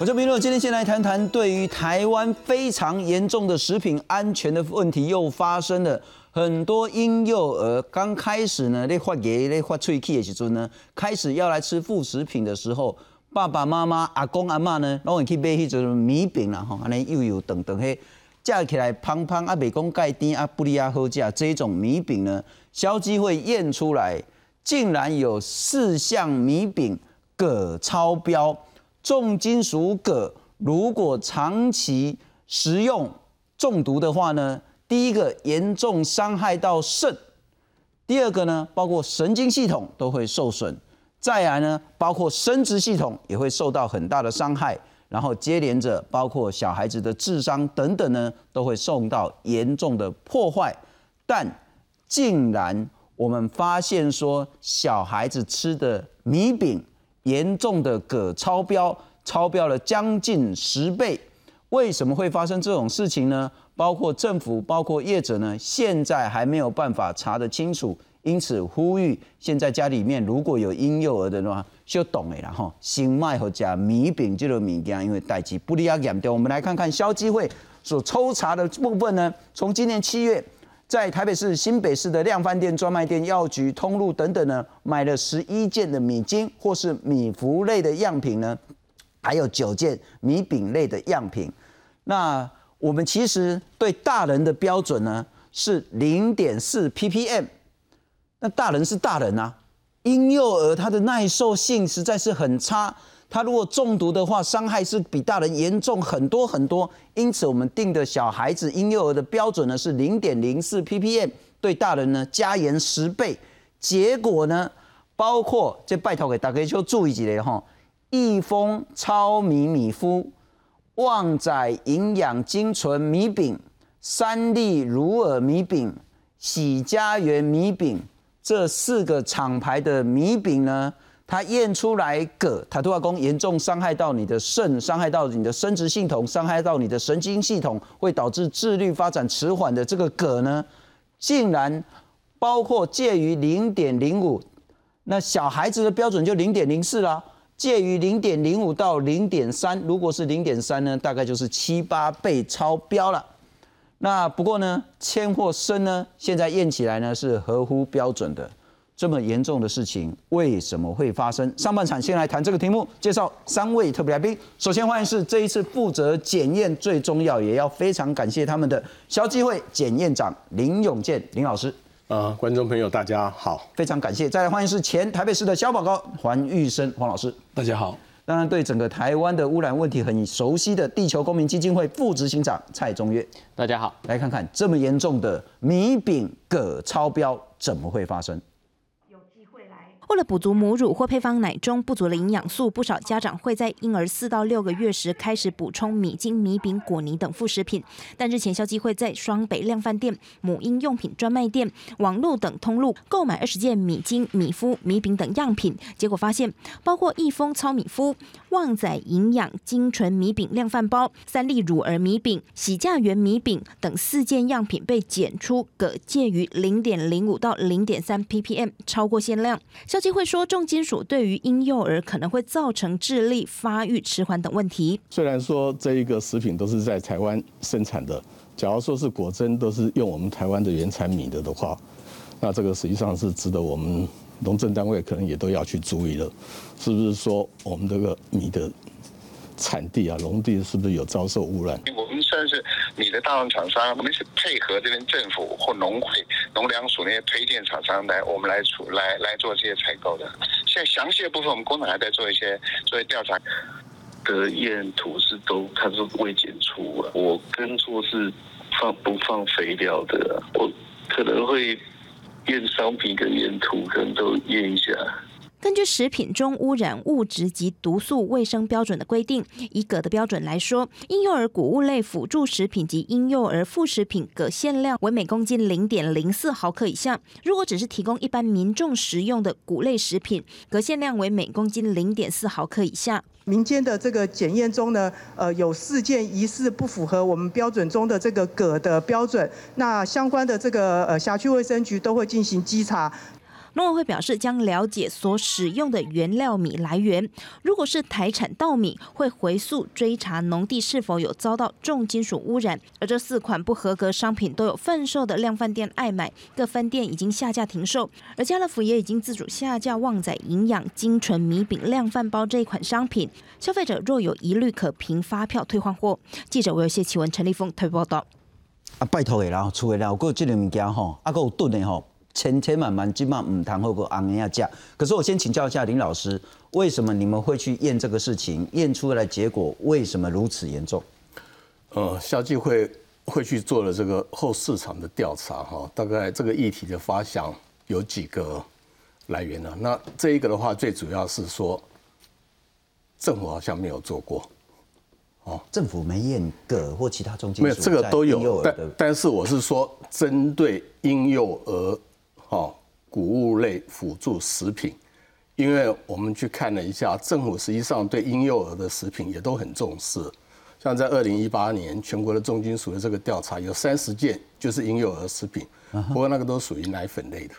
我叫明乐，今天先来谈谈对于台湾非常严重的食品安全的问题，又发生了很多婴幼儿刚开始呢，在发牙、在发喙齿的时候呢，开始要来吃副食品的时候，爸爸妈妈、阿公阿妈呢，拢会去买迄种米饼啦，吼，安尼又有等等嘿，架起来胖胖啊，袂讲盖甜啊，不利啊好食，这种米饼呢，消基会验出来，竟然有四项米饼铬超标。重金属铬如果长期食用中毒的话呢，第一个严重伤害到肾，第二个呢，包括神经系统都会受损，再来呢，包括生殖系统也会受到很大的伤害，然后接连着包括小孩子的智商等等呢，都会受到严重的破坏。但竟然我们发现说，小孩子吃的米饼。严重的镉超标，超标了将近十倍。为什么会发生这种事情呢？包括政府，包括业者呢，现在还没有办法查得清楚。因此呼吁，现在家里面如果有婴幼儿的话，就懂了哈。新麦和加米饼这个物件，因为代际不利亚严重。我们来看看消基会所抽查的部分呢，从今年七月。在台北市、新北市的量贩店、专卖店、药局、通路等等呢，买了十一件的米精或是米糊类的样品呢，还有九件米饼类的样品。那我们其实对大人的标准呢是零点四 ppm，那大人是大人啊，婴幼儿他的耐受性实在是很差。他如果中毒的话，伤害是比大人严重很多很多。因此，我们定的小孩子婴幼儿的标准呢是零点零四 ppm，对大人呢加严十倍。结果呢，包括这拜托给大家就注意一下哈，益丰超米米夫、旺仔营养精纯米饼、三立乳尔米饼、喜家园米饼这四个厂牌的米饼呢。它验出来铬，它都要讲严重伤害到你的肾，伤害到你的生殖系统，伤害到你的神经系统，会导致智力发展迟缓的这个铬呢，竟然包括介于零点零五，那小孩子的标准就零点零四啦，介于零点零五到零点三，如果是零点三呢，大概就是七八倍超标了。那不过呢，铅或砷呢，现在验起来呢是合乎标准的。这么严重的事情为什么会发生？上半场先来谈这个题目，介绍三位特别来宾。首先欢迎是这一次负责检验最重要，也要非常感谢他们的消基会检验长林永健林老师。呃，观众朋友大家好，非常感谢。再来欢迎是前台北市的消保高黄玉生黄老师。大家好。当然对整个台湾的污染问题很熟悉的地球公民基金会副执行长蔡宗岳。大家好。来看看这么严重的米饼铬超标怎么会发生？为了补足母乳或配方奶中不足的营养素，不少家长会在婴儿四到六个月时开始补充米精、米饼、果泥等副食品。但日前消基会在双北量贩店、母婴用品专卖店、网络等通路购买二十件米精、米麸、米饼等样品，结果发现包括益丰糙米麸、旺仔营养精纯米饼量贩包、三粒乳儿米饼、喜价园米饼等四件样品被检出铬介于零点零五到零点三 ppm，超过限量。基会说，重金属对于婴幼儿可能会造成智力发育迟缓等问题。虽然说这一个食品都是在台湾生产的，假如说是果真都是用我们台湾的原产米的的话，那这个实际上是值得我们农政单位可能也都要去注意的，是不是说我们这个米的？产地啊，农地是不是有遭受污染？我们算是你的大宗厂商，我们是配合这边政府或农会、农粮署那些推荐厂商来，我们来出来来做这些采购的。现在详细的部分，我们工厂还在做一些做一些调查。的验土是都它是未检出啊，我耕作是放不放肥料的，我可能会验商品跟验土，可能都验一下。根据食品中污染物质及毒素卫生标准的规定，以铬的标准来说，婴幼儿谷物类辅助食品及婴幼儿副食品铬限量为每公斤零点零四毫克以下。如果只是提供一般民众食用的谷类食品，镉限量为每公斤零点四毫克以下。民间的这个检验中呢，呃，有四件疑似不符合我们标准中的这个铬的标准，那相关的这个呃辖区卫生局都会进行稽查。农委会表示，将了解所使用的原料米来源，如果是台产稻米，会回溯追查农地是否有遭到重金属污染。而这四款不合格商品都有贩售的量贩店爱买，各分店已经下架停售。而家乐福也已经自主下架旺仔营养精纯米饼量贩包这一款商品，消费者若有疑虑，可凭发票退换货。记者我有谢启文、陈立峰特报道。啊，拜托的啦，出的啦，有个这个物件吼，啊，有炖的吼，千千万万今晚唔谈好个昂下价。可是我先请教一下林老师，为什么你们会去验这个事情？验出来结果为什么如此严重？呃，消基会会去做了这个后市场的调查哈，大概这个议题的发想有几个来源呢？那这一个的话，最主要是说政府好像没有做过。哦政府没验个或其他中介没有这个都有，但但是我是说，针对婴幼儿，哈，谷物类辅助食品，因为我们去看了一下，政府实际上对婴幼儿的食品也都很重视。像在二零一八年全国的重金属的这个调查，有三十件就是婴幼儿食品，不过那个都属于奶粉类的。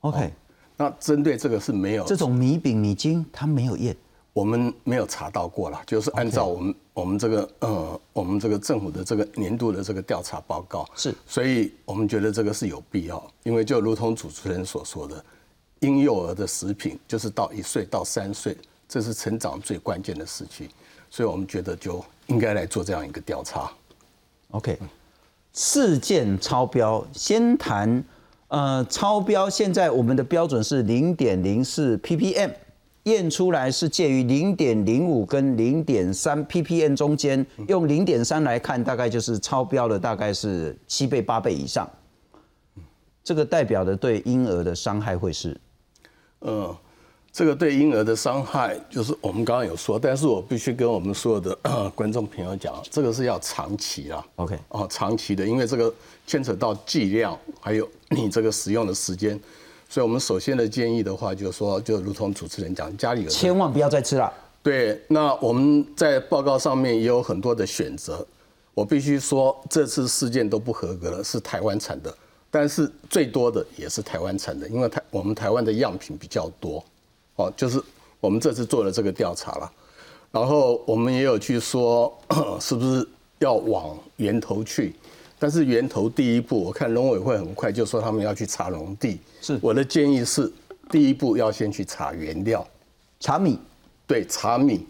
OK，那针对这个是没有这种米饼米精，它没有验。我们没有查到过了，就是按照我们我们这个呃我们这个政府的这个年度的这个调查报告。是，所以我们觉得这个是有必要，因为就如同主持人所说的，婴幼儿的食品就是到一岁到三岁，这是成长最关键的时期，所以我们觉得就应该来做这样一个调查。OK，事件超标，先谈呃超标，现在我们的标准是零点零四 ppm。验出来是介于零点零五跟零点三 ppm 中间，用零点三来看，大概就是超标了，大概是七倍八倍以上。这个代表的对婴儿的伤害会是，呃，这个对婴儿的伤害就是我们刚刚有说，但是我必须跟我们所有的 观众朋友讲，这个是要长期啊，OK，哦，长期的，因为这个牵扯到剂量，还有你这个使用的时间。所以，我们首先的建议的话，就是说，就如同主持人讲，家里有千万不要再吃了。对，那我们在报告上面也有很多的选择。我必须说，这次事件都不合格了，是台湾产的，但是最多的也是台湾产的，因为台我们台湾的样品比较多。哦，就是我们这次做了这个调查了，然后我们也有去说，是不是要往源头去。但是源头第一步，我看农委会很快就说他们要去查农地。是我的建议是，第一步要先去查原料，查米。对，查米。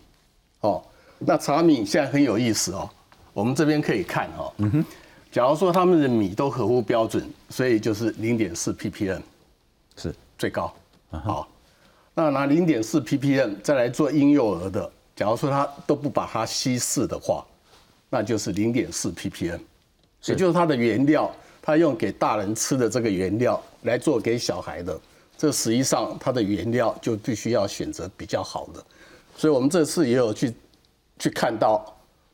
哦，那查米现在很有意思哦。我们这边可以看哦。嗯哼。假如说他们的米都合乎标准，所以就是零点四 ppm，是最高。好，那拿零点四 ppm 再来做婴幼儿的，假如说他都不把它稀释的话，那就是零点四 ppm。也就是它的原料，它用给大人吃的这个原料来做给小孩的，这实际上它的原料就必须要选择比较好的。所以我们这次也有去去看到，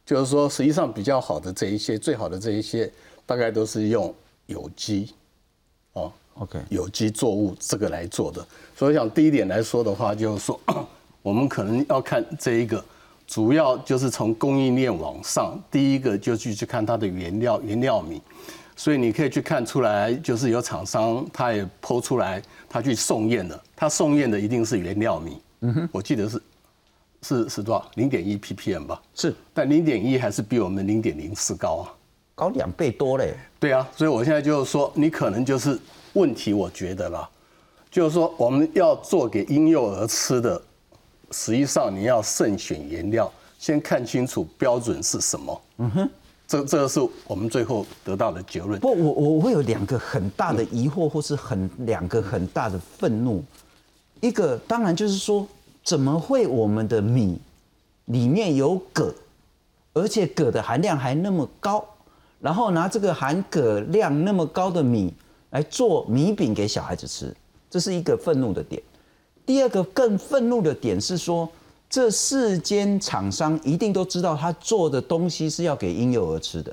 就是说实际上比较好的这一些，最好的这一些，大概都是用有机，哦，OK，有机作物这个来做的。所以想第一点来说的话，就是说 我们可能要看这一个。主要就是从供应链往上，第一个就去去看它的原料原料米，所以你可以去看出来，就是有厂商他也剖出来，他去送验的，他送验的一定是原料米。嗯哼，我记得是是是多少？零点一 ppm 吧？是，但零点一还是比我们零点零四高啊，高两倍多嘞。对啊，所以我现在就是说，你可能就是问题，我觉得啦，就是说我们要做给婴幼儿吃的。实际上，你要慎选原料，先看清楚标准是什么。嗯哼，这这个是我们最后得到的结论。不，我我会有两个很大的疑惑，或是很两个很大的愤怒。一个当然就是说，怎么会我们的米里面有铬，而且铬的含量还那么高，然后拿这个含铬量那么高的米来做米饼给小孩子吃，这是一个愤怒的点。第二个更愤怒的点是说，这四间厂商一定都知道他做的东西是要给婴幼儿吃的，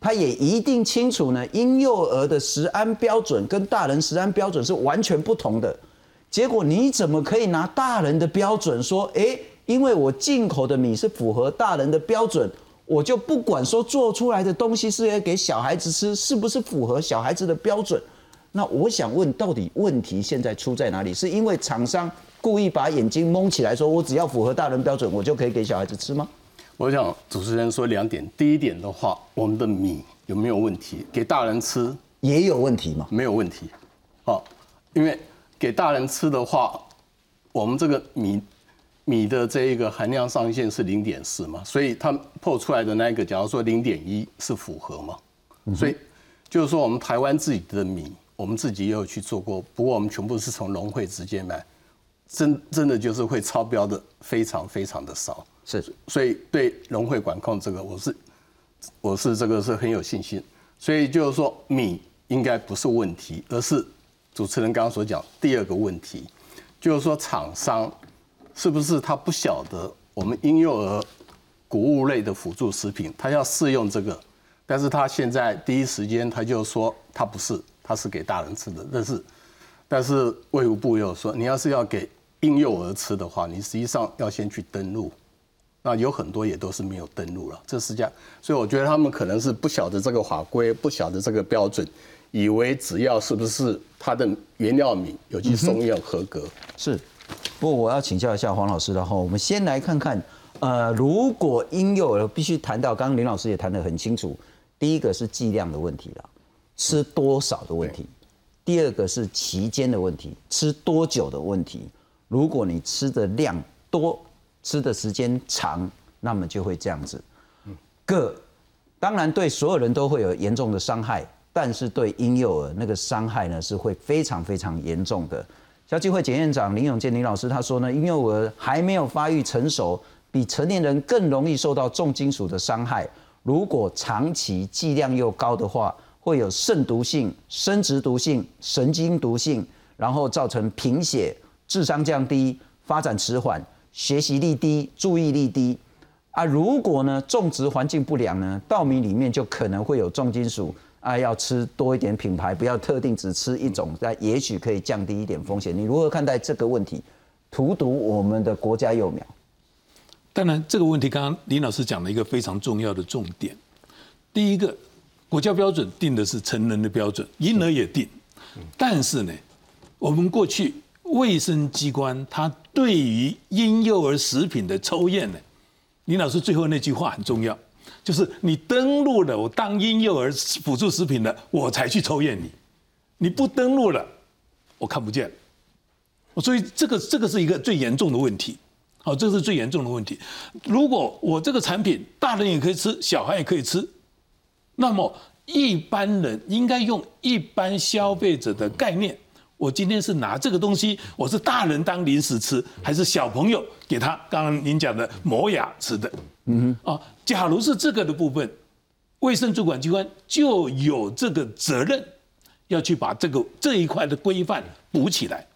他也一定清楚呢，婴幼儿的食安标准跟大人食安标准是完全不同的。结果你怎么可以拿大人的标准说，诶，因为我进口的米是符合大人的标准，我就不管说做出来的东西是要给小孩子吃，是不是符合小孩子的标准？那我想问，到底问题现在出在哪里？是因为厂商故意把眼睛蒙起来，说我只要符合大人标准，我就可以给小孩子吃吗？我想主持人说两点，第一点的话，我们的米有没有问题？给大人吃也有问题吗？没有问题，哦，因为给大人吃的话，我们这个米米的这一个含量上限是零点四嘛，所以它破出来的那个，假如说零点一是符合嘛，所以就是说我们台湾自己的米。我们自己也有去做过，不过我们全部是从农会直接买，真真的就是会超标的非常非常的少。是，所以对农会管控这个，我是我是这个是很有信心。所以就是说米应该不是问题，而是主持人刚刚所讲第二个问题，就是说厂商是不是他不晓得我们婴幼儿谷物类的辅助食品，他要试用这个，但是他现在第一时间他就说他不是。它是给大人吃的，但是，但是卫福部又说，你要是要给婴幼儿吃的话，你实际上要先去登录，那有很多也都是没有登录了，这是这样，所以我觉得他们可能是不晓得这个法规，不晓得这个标准，以为只要是不是它的原料米有机松药合格。是，不过我要请教一下黄老师的哈，我们先来看看，呃，如果婴幼儿必须谈到，刚刚林老师也谈得很清楚，第一个是剂量的问题了。吃多少的问题，第二个是期间的问题，吃多久的问题。如果你吃的量多，吃的时间长，那么就会这样子。个当然对所有人都会有严重的伤害，但是对婴幼儿那个伤害呢是会非常非常严重的。消基会检验长林永健林老师他说呢，婴幼儿还没有发育成熟，比成年人更容易受到重金属的伤害。如果长期剂量又高的话，会有肾毒性、生殖毒性、神经毒性，然后造成贫血、智商降低、发展迟缓、学习力低、注意力低。啊，如果呢种植环境不良呢，稻米里面就可能会有重金属啊，要吃多一点品牌，不要特定只吃一种，那也许可以降低一点风险。你如何看待这个问题？荼毒我们的国家幼苗？当然，这个问题刚刚林老师讲了一个非常重要的重点，第一个。国家标准定的是成人的标准，婴儿也定，但是呢，我们过去卫生机关它对于婴幼儿食品的抽验呢，林老师最后那句话很重要，就是你登录了我当婴幼儿辅助食品的，我才去抽验你，你不登录了，我看不见，所以这个这个是一个最严重的问题，好，这是最严重的问题。如果我这个产品大人也可以吃，小孩也可以吃。那么一般人应该用一般消费者的概念，我今天是拿这个东西，我是大人当零食吃，还是小朋友给他？刚刚您讲的磨牙吃的，嗯哼，啊，假如是这个的部分，卫生主管机关就有这个责任，要去把这个这一块的规范补起来，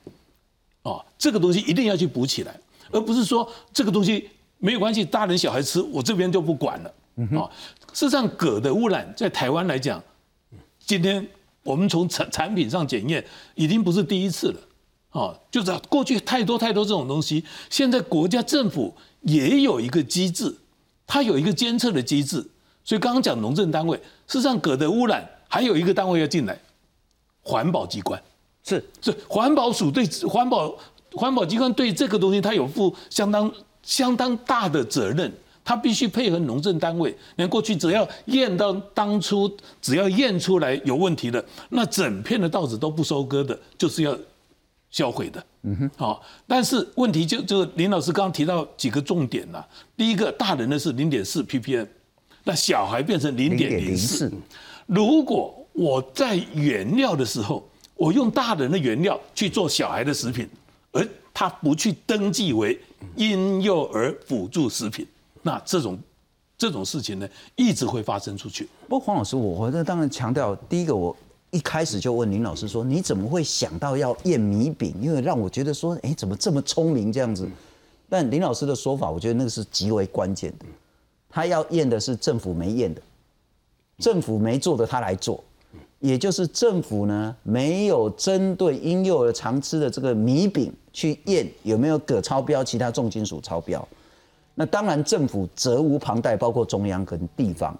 啊，这个东西一定要去补起来，而不是说这个东西没有关系，大人小孩吃，我这边就不管了，啊。事实上，镉的污染在台湾来讲，今天我们从产产品上检验，已经不是第一次了，啊，就是过去太多太多这种东西，现在国家政府也有一个机制，它有一个监测的机制，所以刚刚讲农政单位，事实上镉的污染还有一个单位要进来，环保机关是是环保署对环保环保机关对这个东西，它有负相当相当大的责任。他必须配合农政单位。你看过去只要验到当初只要验出来有问题的，那整片的稻子都不收割的，就是要销毁的。嗯哼。好，但是问题就就林老师刚刚提到几个重点了。第一个，大人的是零点四 ppm，那小孩变成零点零四。如果我在原料的时候，我用大人的原料去做小孩的食品，而他不去登记为婴幼儿辅助食品。那这种这种事情呢，一直会发生出去。不过黄老师，我我这当然强调，第一个我一开始就问林老师说，你怎么会想到要验米饼？因为让我觉得说，哎，怎么这么聪明这样子？但林老师的说法，我觉得那个是极为关键的。他要验的是政府没验的，政府没做的他来做，也就是政府呢没有针对婴幼儿常吃的这个米饼去验有没有镉超标，其他重金属超标。那当然，政府责无旁贷，包括中央跟地方。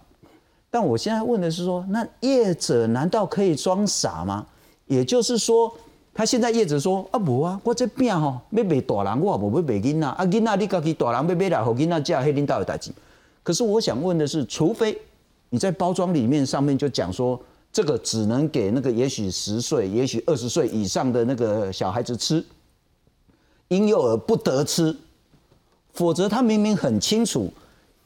但我现在问的是说，那业者难道可以装傻吗？也就是说，他现在业者说啊，无啊，我这饼吼要卖大人，我也无要卖囡仔啊，囡仔你家己大人要买来，互囡仔食，迄领导有代志。可是我想问的是，除非你在包装里面上面就讲说，这个只能给那个也许十岁、也许二十岁以上的那个小孩子吃，婴幼儿不得吃，否则他明明很清楚，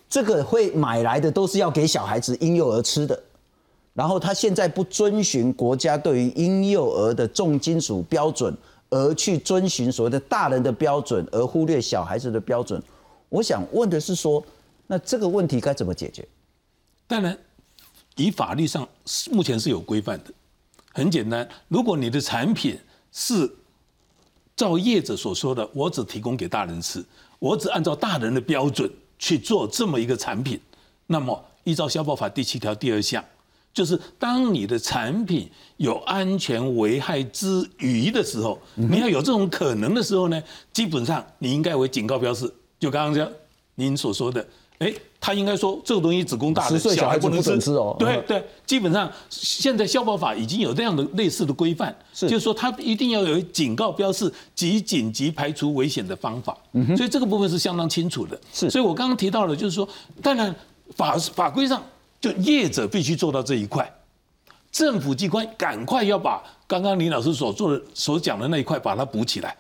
这个会买来的都是要给小孩子婴幼儿吃的，然后他现在不遵循国家对于婴幼儿的重金属标准，而去遵循所谓的大人的标准，而忽略小孩子的标准。我想问的是说。那这个问题该怎么解决？当然，以法律上目前是有规范的，很简单。如果你的产品是照业者所说的，我只提供给大人吃，我只按照大人的标准去做这么一个产品，那么依照消保法第七条第二项，就是当你的产品有安全危害之余的时候，你要有这种可能的时候呢，基本上你应该为警告标示。就刚刚这样您所说的。哎，他应该说这个东西只供大人，小孩不能吃哦。对对，基本上现在消保法已经有这样的类似的规范，就是说他一定要有警告标示及紧急排除危险的方法。嗯所以这个部分是相当清楚的。是，所以我刚刚提到了，就是说，当然法法规上就业者必须做到这一块，政府机关赶快要把刚刚李老师所做的所讲的那一块把它补起来。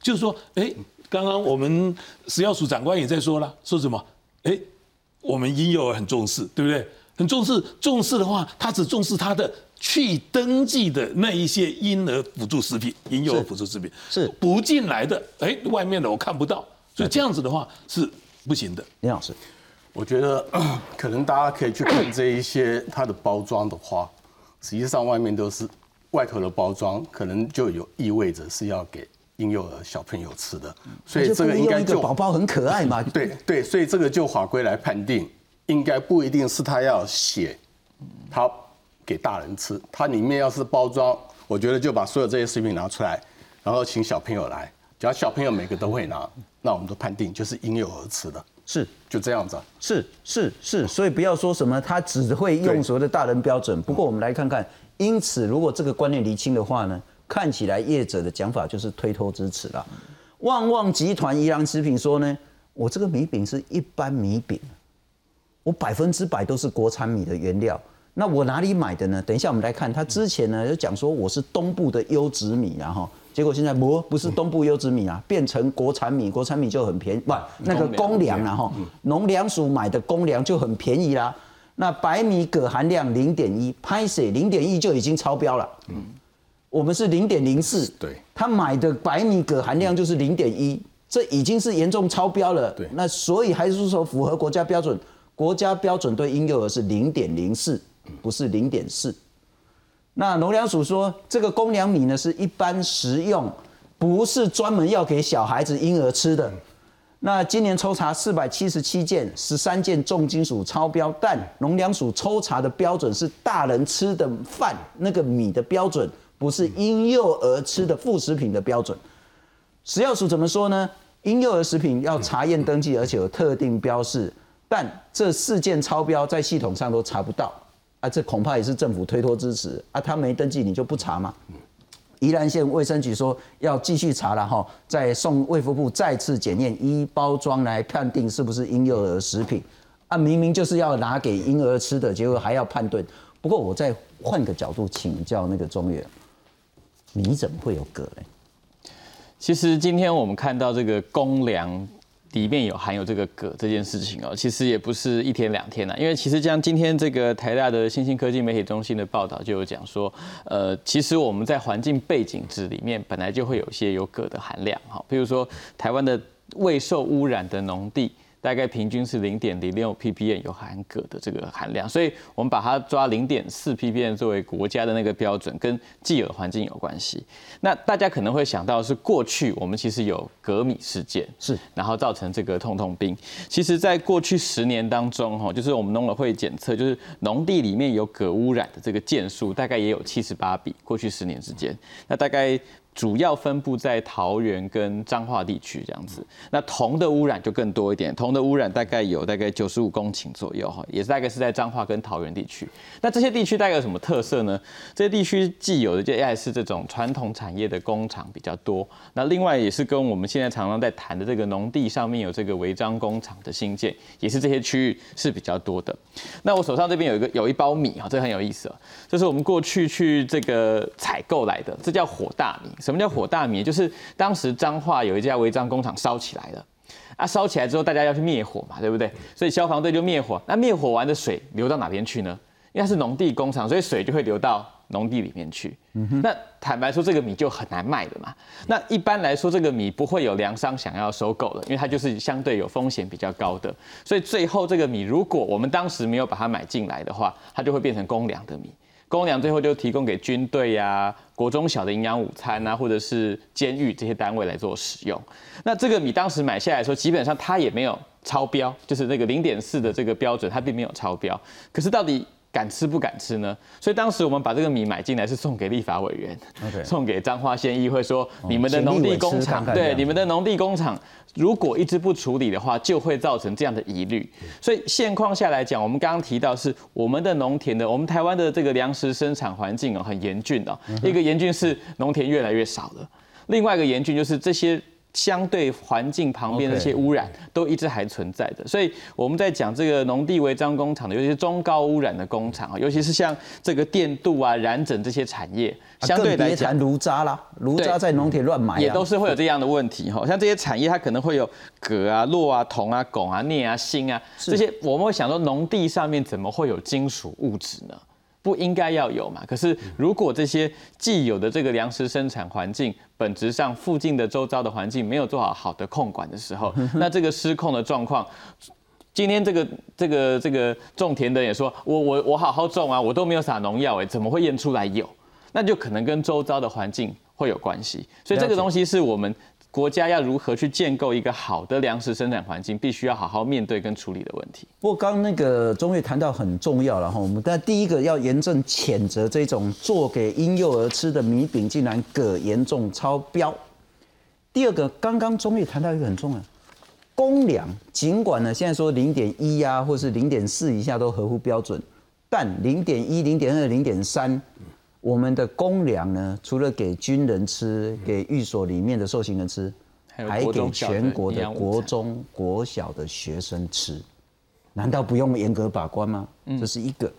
就是说，哎，刚刚我们食药署长官也在说了，说什么？哎，我们婴幼儿很重视，对不对？很重视，重视的话，他只重视他的去登记的那一些婴儿辅助食品、婴幼儿辅助食品是不进来的。哎，外面的我看不到，所以这样子的话是不行的。林老师，我觉得可能大家可以去看这一些它的包装的话，实际上外面都是外头的包装，可能就有意味着是要给。婴幼儿小朋友吃的，所以这个应该就宝宝很可爱嘛。对对，所以这个就法规来判定，应该不一定是他要写，他给大人吃，它里面要是包装，我觉得就把所有这些食品拿出来，然后请小朋友来，只要小朋友每个都会拿，那我们都判定就是婴幼儿吃的，是就这样子。是是是，所以不要说什么他只会用所谓的大人标准。不过我们来看看，因此如果这个观念厘清的话呢？看起来业者的讲法就是推脱支持了。旺旺集团宜良食品说呢，我这个米饼是一般米饼，我百分之百都是国产米的原料。那我哪里买的呢？等一下我们来看，他之前呢就讲说我是东部的优质米，然后结果现在不不是东部优质米啊，变成国产米，国产米就很便宜，不那个公粮然后农粮署买的公粮就很便宜啦。那白米铬含量零点一，拍水零点一就已经超标了。我们是零点零四，对，他买的白米铬含量就是零点一，这已经是严重超标了。对，那所以还是说符合国家标准，国家标准对婴幼儿是零点零四，不是零点四。那农粮署说，这个公粮米呢是一般食用，不是专门要给小孩子婴儿吃的。那今年抽查四百七十七件，十三件重金属超标，但农粮署抽查的标准是大人吃的饭那个米的标准。不是婴幼儿吃的副食品的标准，食药署怎么说呢？婴幼儿食品要查验登记，而且有特定标示，但这四件超标在系统上都查不到啊！这恐怕也是政府推脱支持啊！他没登记，你就不查吗？宜兰县卫生局说要继续查了哈，再送卫福部再次检验一包装来判定是不是婴幼儿食品啊！明明就是要拿给婴儿吃的，结果还要判断。不过我再换个角度请教那个中原。你怎么会有铬呢？其实今天我们看到这个公粮里面有含有这个铬这件事情哦，其实也不是一天两天了。因为其实像今天这个台大的新兴科技媒体中心的报道就有讲说，呃，其实我们在环境背景值里面本来就会有一些有铬的含量哈，比如说台湾的未受污染的农地。大概平均是零点零六 ppm 有含铬的这个含量，所以我们把它抓零点四 ppm 作为国家的那个标准，跟既有环境有关系。那大家可能会想到是过去我们其实有镉米事件，是，然后造成这个痛痛病。其实，在过去十年当中，哈，就是我们农委会检测，就是农地里面有镉污染的这个件数，大概也有七十八笔。过去十年之间，那大概主要分布在桃园跟彰化地区这样子。那铜的污染就更多一点，铜的污染大概有大概九十五公顷左右哈，也是大概是在彰化跟桃园地区。那这些地区大概有什么特色呢？这些地区既有的就爱是这种传统产业的工厂比较多，那另外也是跟我们现在常常在谈的这个农地上面有这个违章工厂的新建，也是这些区域是比较多的。那我手上这边有一个有一包米哈，这很有意思哦，这是我们过去去这个采购来的，这叫火大米。什么叫火大米？就是当时彰化有一家违章工厂烧起来了，啊，烧起来之后大家要去灭火嘛，对不对？所以消防队就灭火。那灭火完的水流到哪边去呢？因为它是农地工厂，所以水就会流到农地里面去。那坦白说，这个米就很难卖的嘛。那一般来说，这个米不会有粮商想要收购的，因为它就是相对有风险比较高的。所以最后这个米，如果我们当时没有把它买进来的话，它就会变成公粮的米。公粮最后就提供给军队呀、国中小的营养午餐啊，或者是监狱这些单位来做使用。那这个米当时买下来的时候，基本上它也没有超标，就是那个零点四的这个标准，它并没有超标。可是到底？敢吃不敢吃呢？所以当时我们把这个米买进来是送给立法委员，送给彰化县议会，说你们的农地工厂，对你们的农地工厂，如果一直不处理的话，就会造成这样的疑虑。所以现况下来讲，我们刚刚提到是我们的农田的，我们台湾的这个粮食生产环境哦很严峻哦，一个严峻是农田越来越少了，另外一个严峻就是这些。相对环境旁边的一些污染都一直还存在的，所以我们在讲这个农地违章工厂的，尤其是中高污染的工厂啊，尤其是像这个电镀啊、染整这些产业，相对来讲，炉渣啦，炉渣在农田乱埋，也都是会有这样的问题哈。像这些产业，它可能会有镉啊、铬啊、铜啊、汞啊、镍啊、锌啊这些，我们会想说，农地上面怎么会有金属物质呢？不应该要有嘛？可是如果这些既有的这个粮食生产环境，本质上附近的周遭的环境没有做好好的控管的时候，那这个失控的状况，今天这个这个这个种田的也说，我我我好好种啊，我都没有撒农药，哎，怎么会验出来有？那就可能跟周遭的环境会有关系。所以这个东西是我们。国家要如何去建构一个好的粮食生产环境，必须要好好面对跟处理的问题。不过刚那个钟岳谈到很重要了哈，我们但第一个要严正谴责这种做给婴幼儿吃的米饼竟然铬严重超标。第二个，刚刚钟岳谈到一个很重要，公粮尽管呢现在说零点一呀，或是零点四以下都合乎标准，但零点一、零点二、零点三。我们的公粮呢，除了给军人吃，给寓所里面的受刑人吃，还给全国的国中、国小的学生吃，难道不用严格把关吗？这是一个。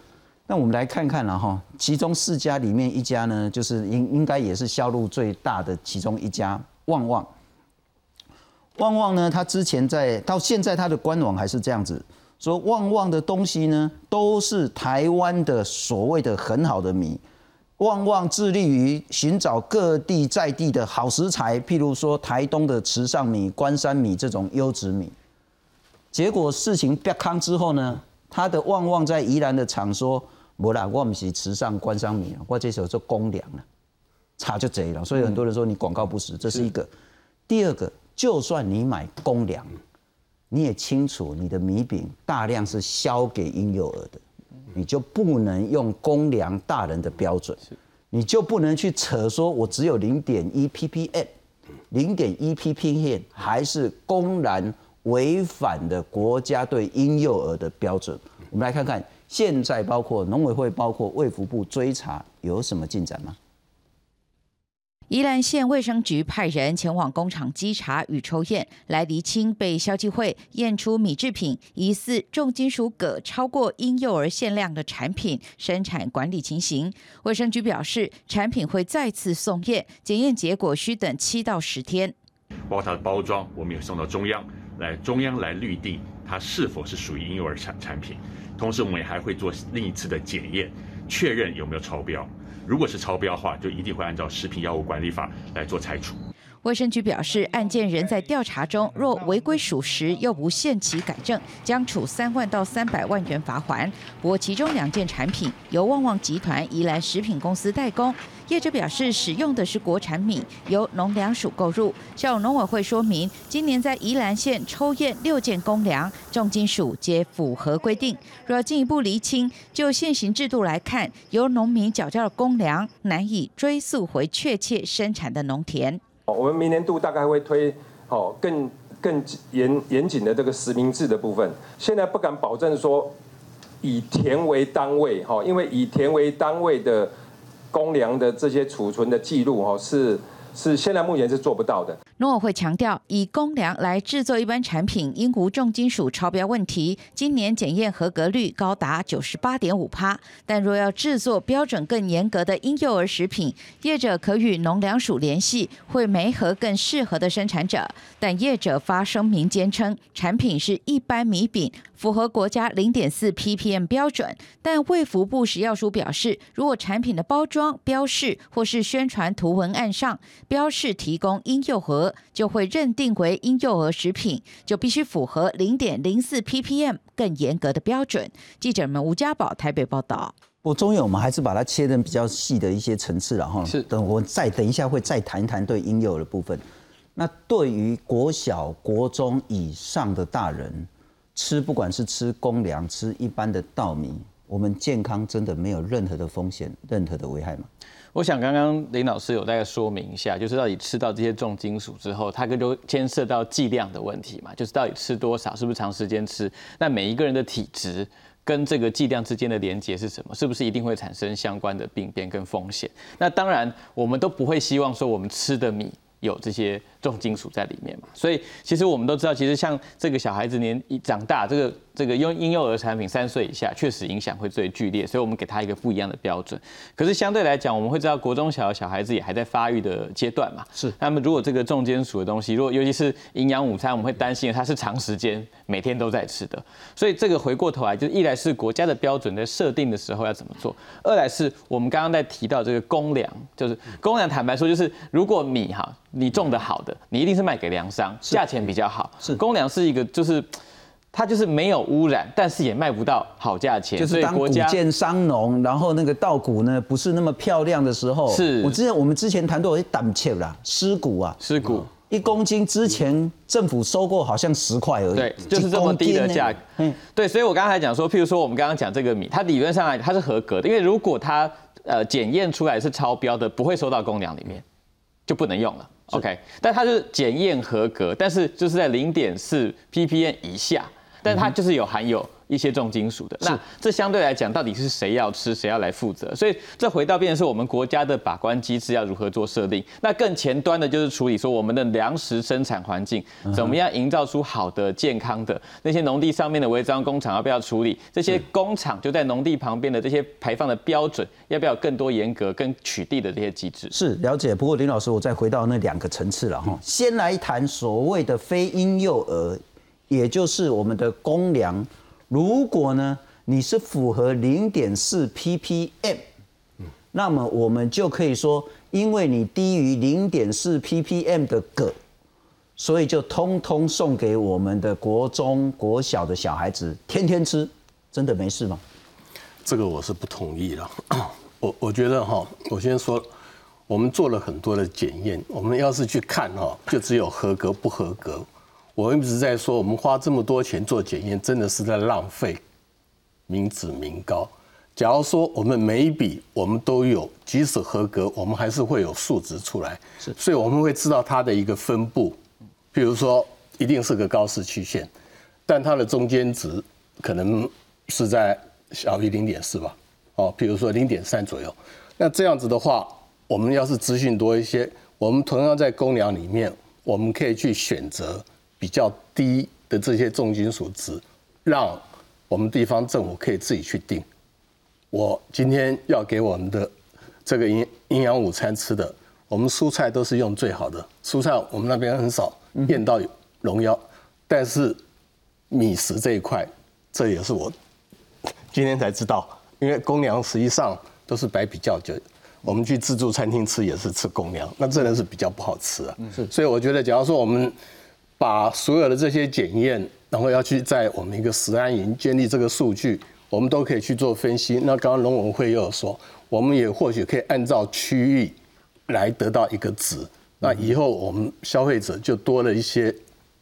那我们来看看了哈，其中四家里面一家呢，就是应应该也是销路最大的其中一家，旺旺。旺旺呢，他之前在到现在他的官网还是这样子说，旺旺的东西呢，都是台湾的所谓的很好的米。旺旺致力于寻找各地在地的好食材，譬如说台东的池上米、关山米这种优质米。结果事情变康之后呢，他的旺旺在宜兰的厂说：“不啦，我们是池上关山米，我这时候做公粮了，差就贼了。”所以很多人说你广告不实，这是一个。第二个，就算你买公粮，你也清楚你的米饼大量是销给婴幼儿的。你就不能用公粮大人的标准，你就不能去扯说，我只有零点一 ppm，零点一 ppm 还是公然违反的国家对婴幼儿的标准。我们来看看，现在包括农委会、包括卫福部追查有什么进展吗？宜兰县卫生局派人前往工厂稽查与抽验，来厘清被消基会验出米制品疑似重金属铬超过婴幼儿限量的产品生产管理情形。卫生局表示，产品会再次送验，检验结果需等七到十天。包括它的包装，我们也送到中央来，中央来预定它是否是属于婴幼儿产产品。同时，我们也还会做另一次的检验，确认有没有超标。如果是超标的话，就一定会按照食品药物管理法来做拆除。卫生局表示，案件仍在调查中，若违规属实又不限期改正，将处三万到三百万元罚款。不过，其中两件产品由旺旺集团宜兰食品公司代工，业者表示使用的是国产米，由农粮署购入。向农委会说明，今年在宜兰县抽验六件公粮，重金属皆符合规定。若进一步厘清，就现行制度来看，由农民缴交的公粮难以追溯回确切生产的农田。我们明年度大概会推好更更严严谨的这个实名制的部分。现在不敢保证说以田为单位哈，因为以田为单位的公粮的这些储存的记录哈是。是现在目前是做不到的。农委会强调，以公粮来制作一般产品，因无重金属超标问题，今年检验合格率高达九十八点五趴。但若要制作标准更严格的婴幼儿食品，业者可与农粮署联系，会媒合更适合的生产者。但业者发声明坚称，产品是一般米饼，符合国家零点四 ppm 标准。但卫福部食药署表示，如果产品的包装标示或是宣传图文案上，标示提供婴幼儿，就会认定为婴幼儿食品，就必须符合零点零四 ppm 更严格的标准。记者们吴家宝台北报道。我中远我们还是把它切成比较细的一些层次了哈。是，等我再等一下会再谈一谈对婴幼儿的部分。那对于国小、国中以上的大人，吃不管是吃公粮、吃一般的稻米，我们健康真的没有任何的风险、任何的危害吗？我想刚刚林老师有大概说明一下，就是到底吃到这些重金属之后，它跟都牵涉到剂量的问题嘛，就是到底吃多少，是不是长时间吃？那每一个人的体质跟这个剂量之间的连接是什么？是不是一定会产生相关的病变跟风险？那当然，我们都不会希望说我们吃的米有这些。重金属在里面嘛，所以其实我们都知道，其实像这个小孩子年一长大，这个这个用婴幼儿产品三岁以下，确实影响会最剧烈，所以我们给他一个不一样的标准。可是相对来讲，我们会知道国中小的小孩子也还在发育的阶段嘛，是。那么如果这个重金属的东西，如果尤其是营养午餐，我们会担心它是长时间每天都在吃的，所以这个回过头来，就一来是国家的标准在设定的时候要怎么做，二来是我们刚刚在提到这个公粮，就是公粮，坦白说就是如果米哈你种的好的。你一定是卖给粮商，价钱比较好。是公粮是一个，就是它就是没有污染，但是也卖不到好价钱。就是当谷贱伤农，然后那个稻谷呢不是那么漂亮的时候，是我之前我们之前谈到一胆怯啦，尸骨啊，尸骨一公斤之前政府收购好像十块而已，对，就是这么低的价格。嗯，对，所以我刚才讲说，譬如说我们刚刚讲这个米，它理论上来它是合格的，因为如果它呃检验出来是超标的，不会收到公粮里面，就不能用了。OK，但它是检验合格，但是就是在零点四 ppm 以下，但它就是有含有。一些重金属的，那这相对来讲，到底是谁要吃，谁要来负责？所以这回到变成是我们国家的把关机制要如何做设定？那更前端的就是处理说我们的粮食生产环境怎么样营造出好的、健康的那些农地上面的违章工厂要不要处理？这些工厂就在农地旁边的这些排放的标准要不要更多严格跟取缔的这些机制？是了解。不过林老师，我再回到那两个层次了哈，先来谈所谓的非婴幼儿，也就是我们的公粮。如果呢，你是符合零点四 ppm，那么我们就可以说，因为你低于零点四 ppm 的铬，所以就通通送给我们的国中、国小的小孩子天天吃，真的没事吗？这个我是不同意的。我我觉得哈，我先说，我们做了很多的检验，我们要是去看哈，就只有合格不合格。我一直在说，我们花这么多钱做检验，真的是在浪费民脂民膏。假如说我们每一笔我们都有，即使合格，我们还是会有数值出来。是，所以我们会知道它的一个分布。比如说，一定是个高市曲线，但它的中间值可能是在小于零点四吧。哦，比如说零点三左右。那这样子的话，我们要是资讯多一些，我们同样在公粮里面，我们可以去选择。比较低的这些重金属值，让我们地方政府可以自己去定。我今天要给我们的这个营营养午餐吃的，我们蔬菜都是用最好的蔬菜，我们那边很少验到农药。但是米食这一块，这也是我今天才知道，因为公粮实际上都是白比较久。我们去自助餐厅吃也是吃公粮，那真的是比较不好吃啊。是，所以我觉得，假如说我们把所有的这些检验，然后要去在我们一个食安营建立这个数据，我们都可以去做分析。那刚刚农委会又有说，我们也或许可以按照区域来得到一个值。那以后我们消费者就多了一些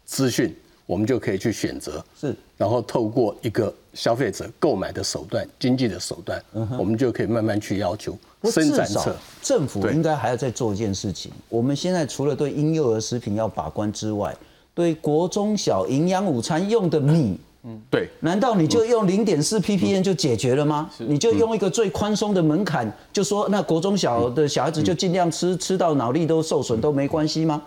资讯，我们就可以去选择。是，然后透过一个消费者购买的手段、经济的手段，我们就可以慢慢去要求生产者。政府应该还要再做一件事情。我们现在除了对婴幼儿食品要把关之外，对国中小营养午餐用的米，嗯，对，难道你就用零点四 ppm 就解决了吗？你就用一个最宽松的门槛，就说那国中小的小孩子就尽量吃，吃到脑力都受损都没关系吗？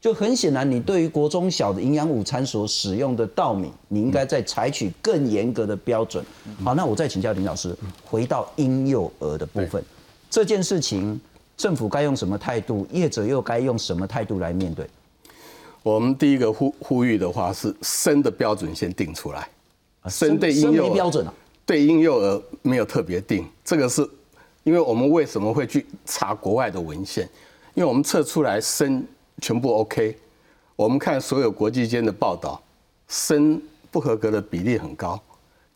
就很显然，你对于国中小的营养午餐所使用的稻米，你应该再采取更严格的标准。好，那我再请教林老师，回到婴幼儿的部分，这件事情政府该用什么态度，业者又该用什么态度来面对？我们第一个呼呼吁的话是生的标准先定出来，生对婴幼儿标准啊，对婴幼儿没有特别定，这个是因为我们为什么会去查国外的文献？因为我们测出来生。全部 OK，我们看所有国际间的报道，生不合格的比例很高。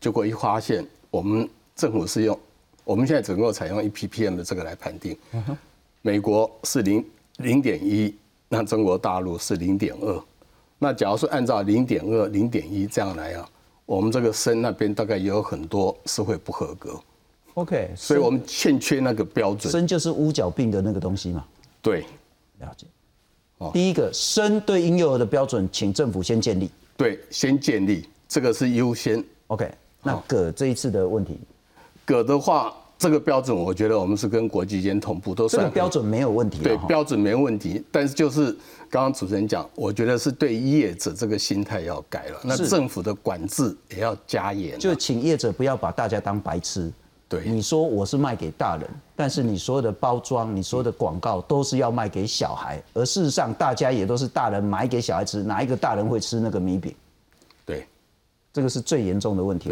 结果一发现，我们政府是用，我们现在整个采用一 ppm 的这个来判定。美国是零零点一，那中国大陆是零点二。那假如说按照零点二、零点一这样来啊，我们这个生那边大概也有很多是会不合格。OK，所以我们欠缺那个标准。生就是乌角病的那个东西嘛？对，了解。哦第一个生对婴幼儿的标准，请政府先建立。对，先建立，这个是优先。OK，那葛这一次的问题，葛的话，这个标准我觉得我们是跟国际间同步，都算标准没有问题。对，标准没问题，但是就是刚刚主持人讲，我觉得是对业者这个心态要改了，那政府的管制也要加严。就请业者不要把大家当白痴。对，你说我是卖给大人，但是你所有的包装、你所有的广告都是要卖给小孩，而事实上大家也都是大人买给小孩吃，哪一个大人会吃那个米饼？对，这个是最严重的问题。